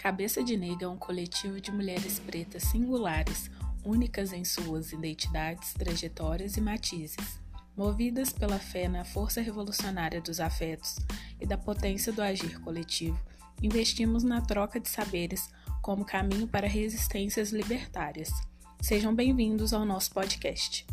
Cabeça de Negra é um coletivo de mulheres pretas singulares, únicas em suas identidades, trajetórias e matizes. Movidas pela fé na força revolucionária dos afetos e da potência do agir coletivo, investimos na troca de saberes como caminho para resistências libertárias. Sejam bem-vindos ao nosso podcast.